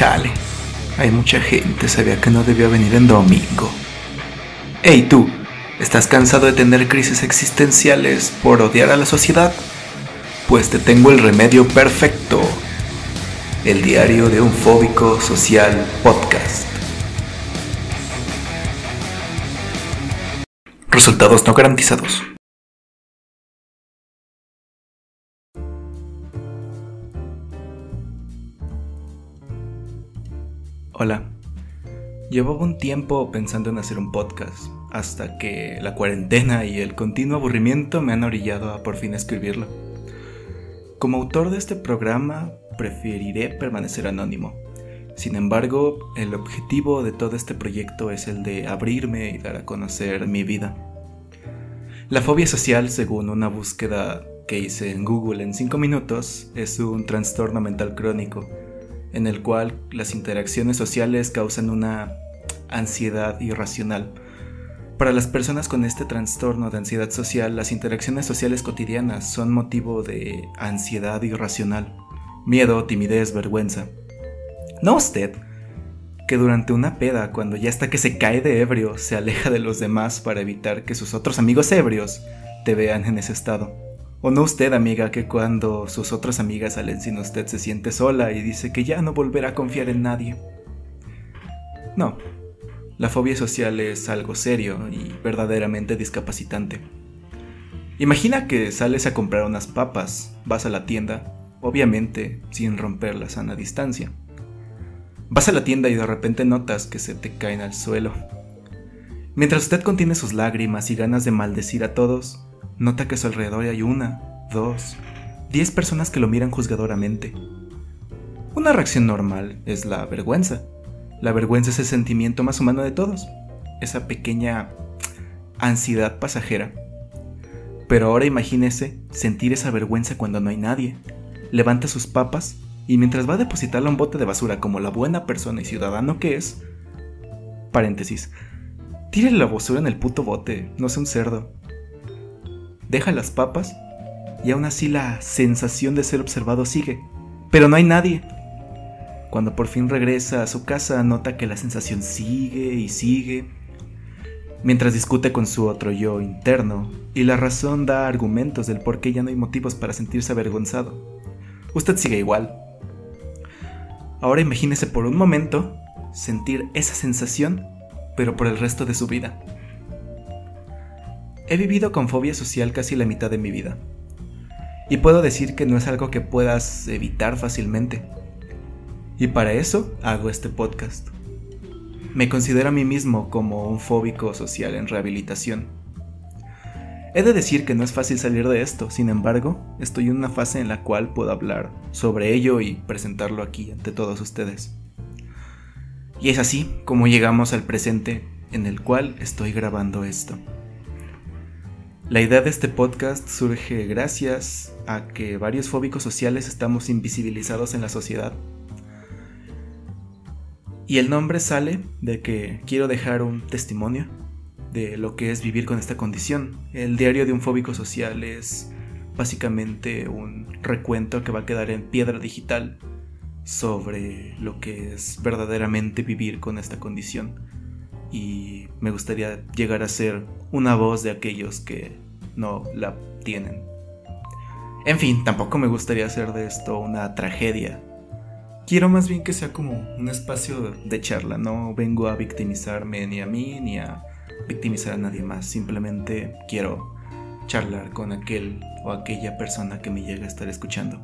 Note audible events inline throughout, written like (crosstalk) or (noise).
Chale, hay mucha gente, sabía que no debía venir en domingo. Hey tú, ¿estás cansado de tener crisis existenciales por odiar a la sociedad? Pues te tengo el remedio perfecto. El diario de un fóbico social podcast. Resultados no garantizados. Hola. Llevaba un tiempo pensando en hacer un podcast, hasta que la cuarentena y el continuo aburrimiento me han orillado a por fin escribirlo. Como autor de este programa, preferiré permanecer anónimo. Sin embargo, el objetivo de todo este proyecto es el de abrirme y dar a conocer mi vida. La fobia social, según una búsqueda que hice en Google en 5 minutos, es un trastorno mental crónico en el cual las interacciones sociales causan una ansiedad irracional. Para las personas con este trastorno de ansiedad social, las interacciones sociales cotidianas son motivo de ansiedad irracional, miedo, timidez, vergüenza. No usted, que durante una peda, cuando ya está que se cae de ebrio, se aleja de los demás para evitar que sus otros amigos ebrios te vean en ese estado. ¿O no usted, amiga, que cuando sus otras amigas salen sin usted se siente sola y dice que ya no volverá a confiar en nadie? No, la fobia social es algo serio y verdaderamente discapacitante. Imagina que sales a comprar unas papas, vas a la tienda, obviamente sin romper la sana distancia. Vas a la tienda y de repente notas que se te caen al suelo. Mientras usted contiene sus lágrimas y ganas de maldecir a todos, Nota que a su alrededor hay una, dos, diez personas que lo miran juzgadoramente. Una reacción normal es la vergüenza. La vergüenza es el sentimiento más humano de todos. Esa pequeña ansiedad pasajera. Pero ahora imagínese sentir esa vergüenza cuando no hay nadie. Levanta sus papas y mientras va a depositarla a un bote de basura como la buena persona y ciudadano que es, paréntesis, tire la basura en el puto bote, no sea un cerdo deja las papas y aún así la sensación de ser observado sigue. Pero no hay nadie. Cuando por fin regresa a su casa nota que la sensación sigue y sigue, mientras discute con su otro yo interno, y la razón da argumentos del por qué ya no hay motivos para sentirse avergonzado. Usted sigue igual. Ahora imagínese por un momento sentir esa sensación, pero por el resto de su vida. He vivido con fobia social casi la mitad de mi vida. Y puedo decir que no es algo que puedas evitar fácilmente. Y para eso hago este podcast. Me considero a mí mismo como un fóbico social en rehabilitación. He de decir que no es fácil salir de esto, sin embargo, estoy en una fase en la cual puedo hablar sobre ello y presentarlo aquí ante todos ustedes. Y es así como llegamos al presente en el cual estoy grabando esto. La idea de este podcast surge gracias a que varios fóbicos sociales estamos invisibilizados en la sociedad. Y el nombre sale de que quiero dejar un testimonio de lo que es vivir con esta condición. El diario de un fóbico social es básicamente un recuento que va a quedar en piedra digital sobre lo que es verdaderamente vivir con esta condición. Y me gustaría llegar a ser una voz de aquellos que no la tienen. En fin, tampoco me gustaría hacer de esto una tragedia. Quiero más bien que sea como un espacio de charla, no vengo a victimizarme ni a mí ni a victimizar a nadie más, simplemente quiero charlar con aquel o aquella persona que me llega a estar escuchando.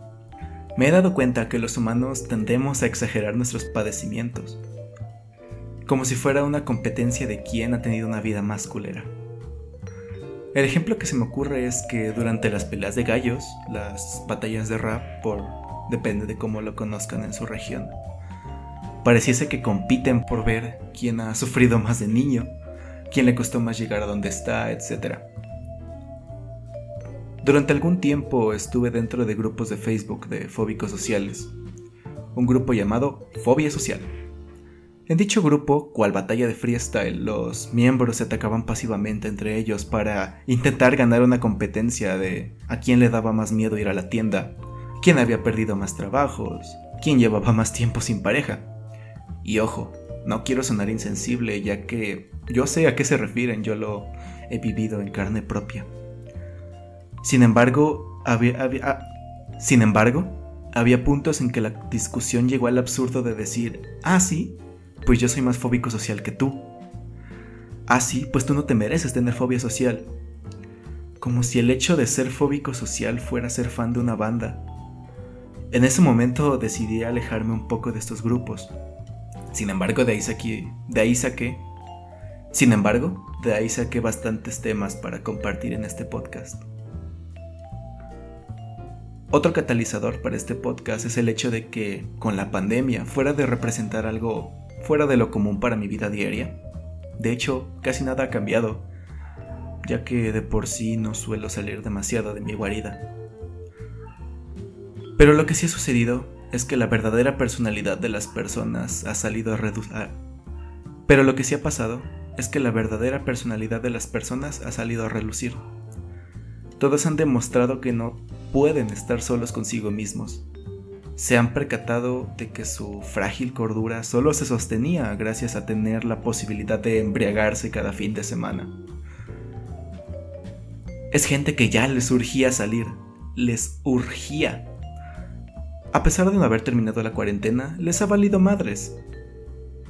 Me he dado cuenta que los humanos tendemos a exagerar nuestros padecimientos, como si fuera una competencia de quién ha tenido una vida más culera. El ejemplo que se me ocurre es que durante las peleas de gallos, las batallas de rap, por depende de cómo lo conozcan en su región, pareciese que compiten por ver quién ha sufrido más de niño, quién le costó más llegar a donde está, etc. Durante algún tiempo estuve dentro de grupos de Facebook de fóbicos sociales, un grupo llamado Fobia Social en dicho grupo, cual batalla de freestyle, los miembros se atacaban pasivamente entre ellos para intentar ganar una competencia de a quién le daba más miedo ir a la tienda, quién había perdido más trabajos, quién llevaba más tiempo sin pareja. Y ojo, no quiero sonar insensible, ya que yo sé a qué se refieren, yo lo he vivido en carne propia. Sin embargo, había, ah, sin embargo, había puntos en que la discusión llegó al absurdo de decir, ah, sí, pues yo soy más fóbico social que tú. Ah, sí, pues tú no te mereces tener fobia social. Como si el hecho de ser fóbico social fuera ser fan de una banda. En ese momento decidí alejarme un poco de estos grupos. Sin embargo, de ahí saqué, de ahí saqué, sin embargo, de ahí saqué bastantes temas para compartir en este podcast. Otro catalizador para este podcast es el hecho de que, con la pandemia, fuera de representar algo fuera de lo común para mi vida diaria, de hecho, casi nada ha cambiado, ya que de por sí no suelo salir demasiado de mi guarida. Pero lo que sí ha sucedido es que la verdadera personalidad de las personas ha salido a reducir... Pero lo que sí ha pasado es que la verdadera personalidad de las personas ha salido a relucir. Todos han demostrado que no pueden estar solos consigo mismos. Se han percatado de que su frágil cordura solo se sostenía gracias a tener la posibilidad de embriagarse cada fin de semana. Es gente que ya les urgía salir, les urgía. A pesar de no haber terminado la cuarentena, les ha valido madres.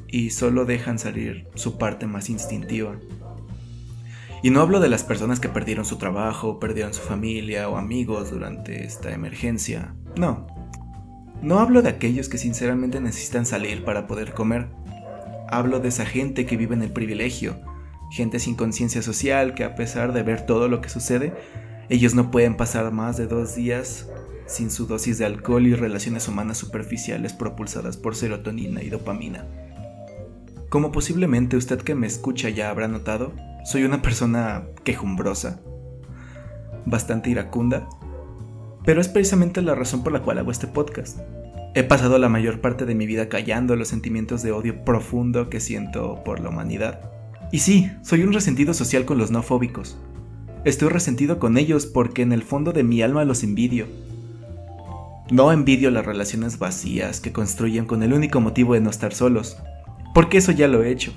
Y solo dejan salir su parte más instintiva. Y no hablo de las personas que perdieron su trabajo, perdieron su familia o amigos durante esta emergencia. No. No hablo de aquellos que sinceramente necesitan salir para poder comer. Hablo de esa gente que vive en el privilegio, gente sin conciencia social que a pesar de ver todo lo que sucede, ellos no pueden pasar más de dos días sin su dosis de alcohol y relaciones humanas superficiales propulsadas por serotonina y dopamina. Como posiblemente usted que me escucha ya habrá notado, soy una persona quejumbrosa, bastante iracunda, pero es precisamente la razón por la cual hago este podcast. He pasado la mayor parte de mi vida callando los sentimientos de odio profundo que siento por la humanidad. Y sí, soy un resentido social con los no fóbicos. Estoy resentido con ellos porque en el fondo de mi alma los envidio. No envidio las relaciones vacías que construyen con el único motivo de no estar solos, porque eso ya lo he hecho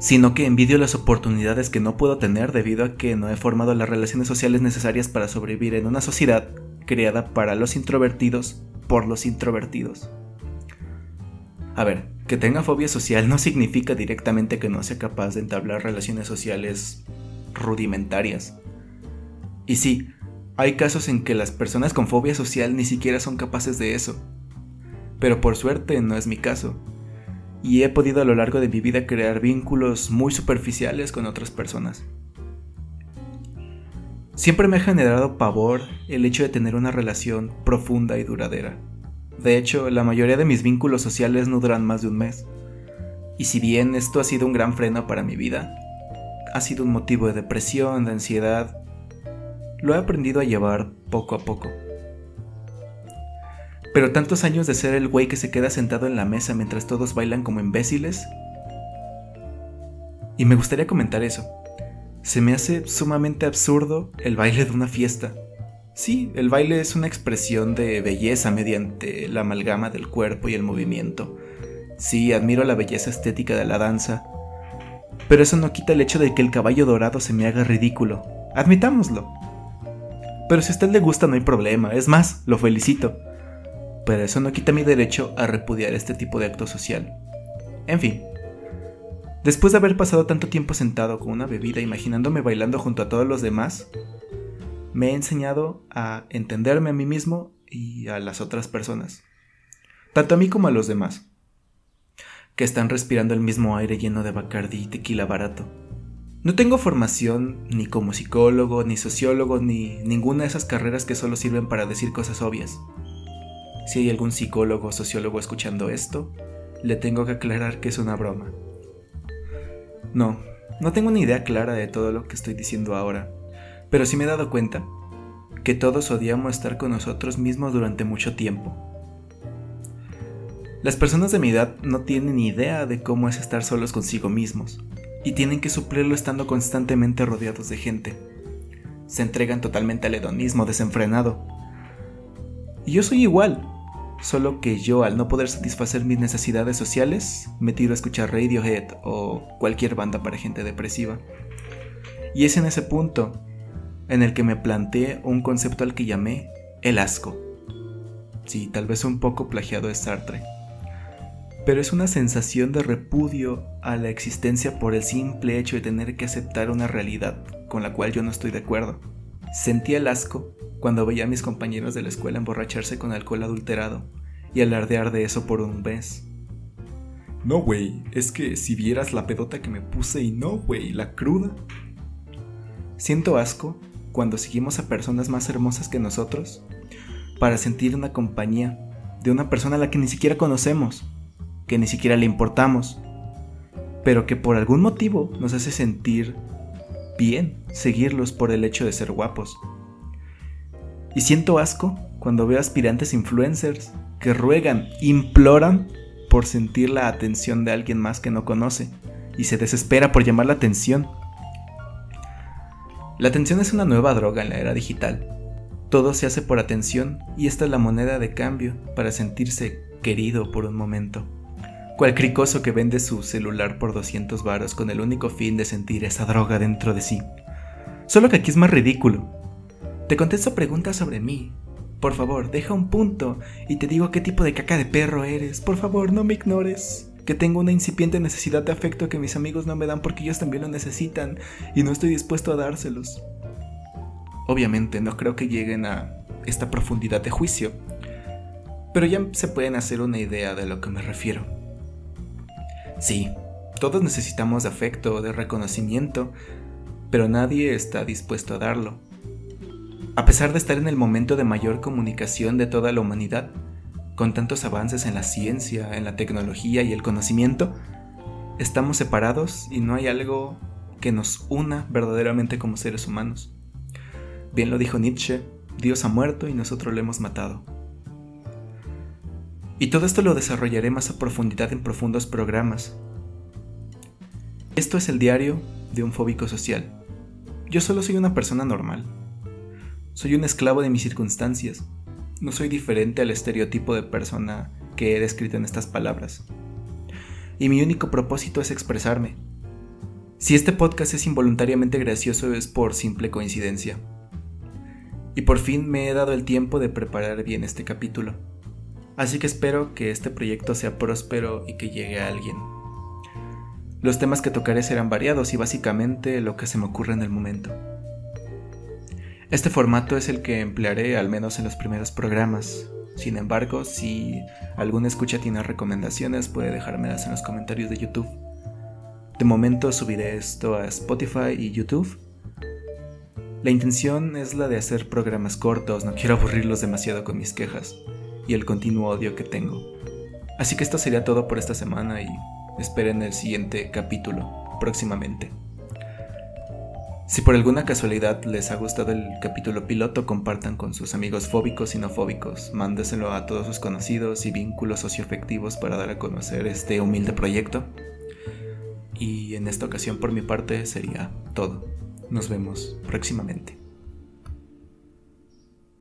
sino que envidio las oportunidades que no puedo tener debido a que no he formado las relaciones sociales necesarias para sobrevivir en una sociedad creada para los introvertidos por los introvertidos. A ver, que tenga fobia social (laughs) no significa directamente que no sea capaz de entablar relaciones sociales rudimentarias. Y sí, hay casos en que las personas con fobia social ni siquiera son capaces de eso. Pero por suerte no es mi caso, y he podido a lo largo de mi vida crear vínculos muy superficiales con otras personas. Siempre me ha generado pavor el hecho de tener una relación profunda y duradera. De hecho, la mayoría de mis vínculos sociales no duran más de un mes. Y si bien esto ha sido un gran freno para mi vida, ha sido un motivo de depresión, de ansiedad, lo he aprendido a llevar poco a poco. Pero tantos años de ser el güey que se queda sentado en la mesa mientras todos bailan como imbéciles. Y me gustaría comentar eso. Se me hace sumamente absurdo el baile de una fiesta. Sí, el baile es una expresión de belleza mediante la amalgama del cuerpo y el movimiento. Sí, admiro la belleza estética de la danza. Pero eso no quita el hecho de que el caballo dorado se me haga ridículo. Admitámoslo. Pero si a usted le gusta no hay problema. Es más, lo felicito pero eso no quita mi derecho a repudiar este tipo de acto social. En fin, después de haber pasado tanto tiempo sentado con una bebida imaginándome bailando junto a todos los demás, me he enseñado a entenderme a mí mismo y a las otras personas, tanto a mí como a los demás, que están respirando el mismo aire lleno de Bacardi y tequila barato. No tengo formación ni como psicólogo, ni sociólogo, ni ninguna de esas carreras que solo sirven para decir cosas obvias. Si hay algún psicólogo o sociólogo escuchando esto, le tengo que aclarar que es una broma. No, no tengo una idea clara de todo lo que estoy diciendo ahora, pero sí me he dado cuenta que todos odiamos estar con nosotros mismos durante mucho tiempo. Las personas de mi edad no tienen idea de cómo es estar solos consigo mismos, y tienen que suplirlo estando constantemente rodeados de gente. Se entregan totalmente al hedonismo desenfrenado. Y yo soy igual, solo que yo al no poder satisfacer mis necesidades sociales, me tiro a escuchar Radiohead o cualquier banda para gente depresiva. Y es en ese punto en el que me planteé un concepto al que llamé el asco. Sí, tal vez un poco plagiado de Sartre. Pero es una sensación de repudio a la existencia por el simple hecho de tener que aceptar una realidad con la cual yo no estoy de acuerdo. Sentía el asco cuando veía a mis compañeros de la escuela emborracharse con alcohol adulterado y alardear de eso por un mes. No, güey, es que si vieras la pedota que me puse y no, güey, la cruda. Siento asco cuando seguimos a personas más hermosas que nosotros para sentir una compañía de una persona a la que ni siquiera conocemos, que ni siquiera le importamos, pero que por algún motivo nos hace sentir bien seguirlos por el hecho de ser guapos. Y siento asco cuando veo aspirantes influencers que ruegan, imploran por sentir la atención de alguien más que no conoce y se desespera por llamar la atención. La atención es una nueva droga en la era digital. Todo se hace por atención y esta es la moneda de cambio para sentirse querido por un momento. Cual cricoso que vende su celular por 200 varos con el único fin de sentir esa droga dentro de sí. Solo que aquí es más ridículo. Te contesto preguntas sobre mí. Por favor, deja un punto y te digo qué tipo de caca de perro eres. Por favor, no me ignores. Que tengo una incipiente necesidad de afecto que mis amigos no me dan porque ellos también lo necesitan y no estoy dispuesto a dárselos. Obviamente no creo que lleguen a esta profundidad de juicio, pero ya se pueden hacer una idea de lo que me refiero. Sí, todos necesitamos de afecto, de reconocimiento, pero nadie está dispuesto a darlo. A pesar de estar en el momento de mayor comunicación de toda la humanidad, con tantos avances en la ciencia, en la tecnología y el conocimiento, estamos separados y no hay algo que nos una verdaderamente como seres humanos. Bien lo dijo Nietzsche, Dios ha muerto y nosotros lo hemos matado. Y todo esto lo desarrollaré más a profundidad en profundos programas. Esto es el diario de un fóbico social. Yo solo soy una persona normal. Soy un esclavo de mis circunstancias. No soy diferente al estereotipo de persona que he descrito en estas palabras. Y mi único propósito es expresarme. Si este podcast es involuntariamente gracioso es por simple coincidencia. Y por fin me he dado el tiempo de preparar bien este capítulo. Así que espero que este proyecto sea próspero y que llegue a alguien. Los temas que tocaré serán variados y básicamente lo que se me ocurre en el momento. Este formato es el que emplearé al menos en los primeros programas. Sin embargo, si alguna escucha tiene recomendaciones, puede dejármelas en los comentarios de YouTube. De momento subiré esto a Spotify y YouTube. La intención es la de hacer programas cortos, no quiero aburrirlos demasiado con mis quejas y el continuo odio que tengo. Así que esto sería todo por esta semana y esperen el siguiente capítulo próximamente. Si por alguna casualidad les ha gustado el capítulo piloto, compartan con sus amigos fóbicos y no fóbicos, mándeselo a todos sus conocidos y vínculos socioafectivos para dar a conocer este humilde proyecto. Y en esta ocasión por mi parte sería todo. Nos vemos próximamente.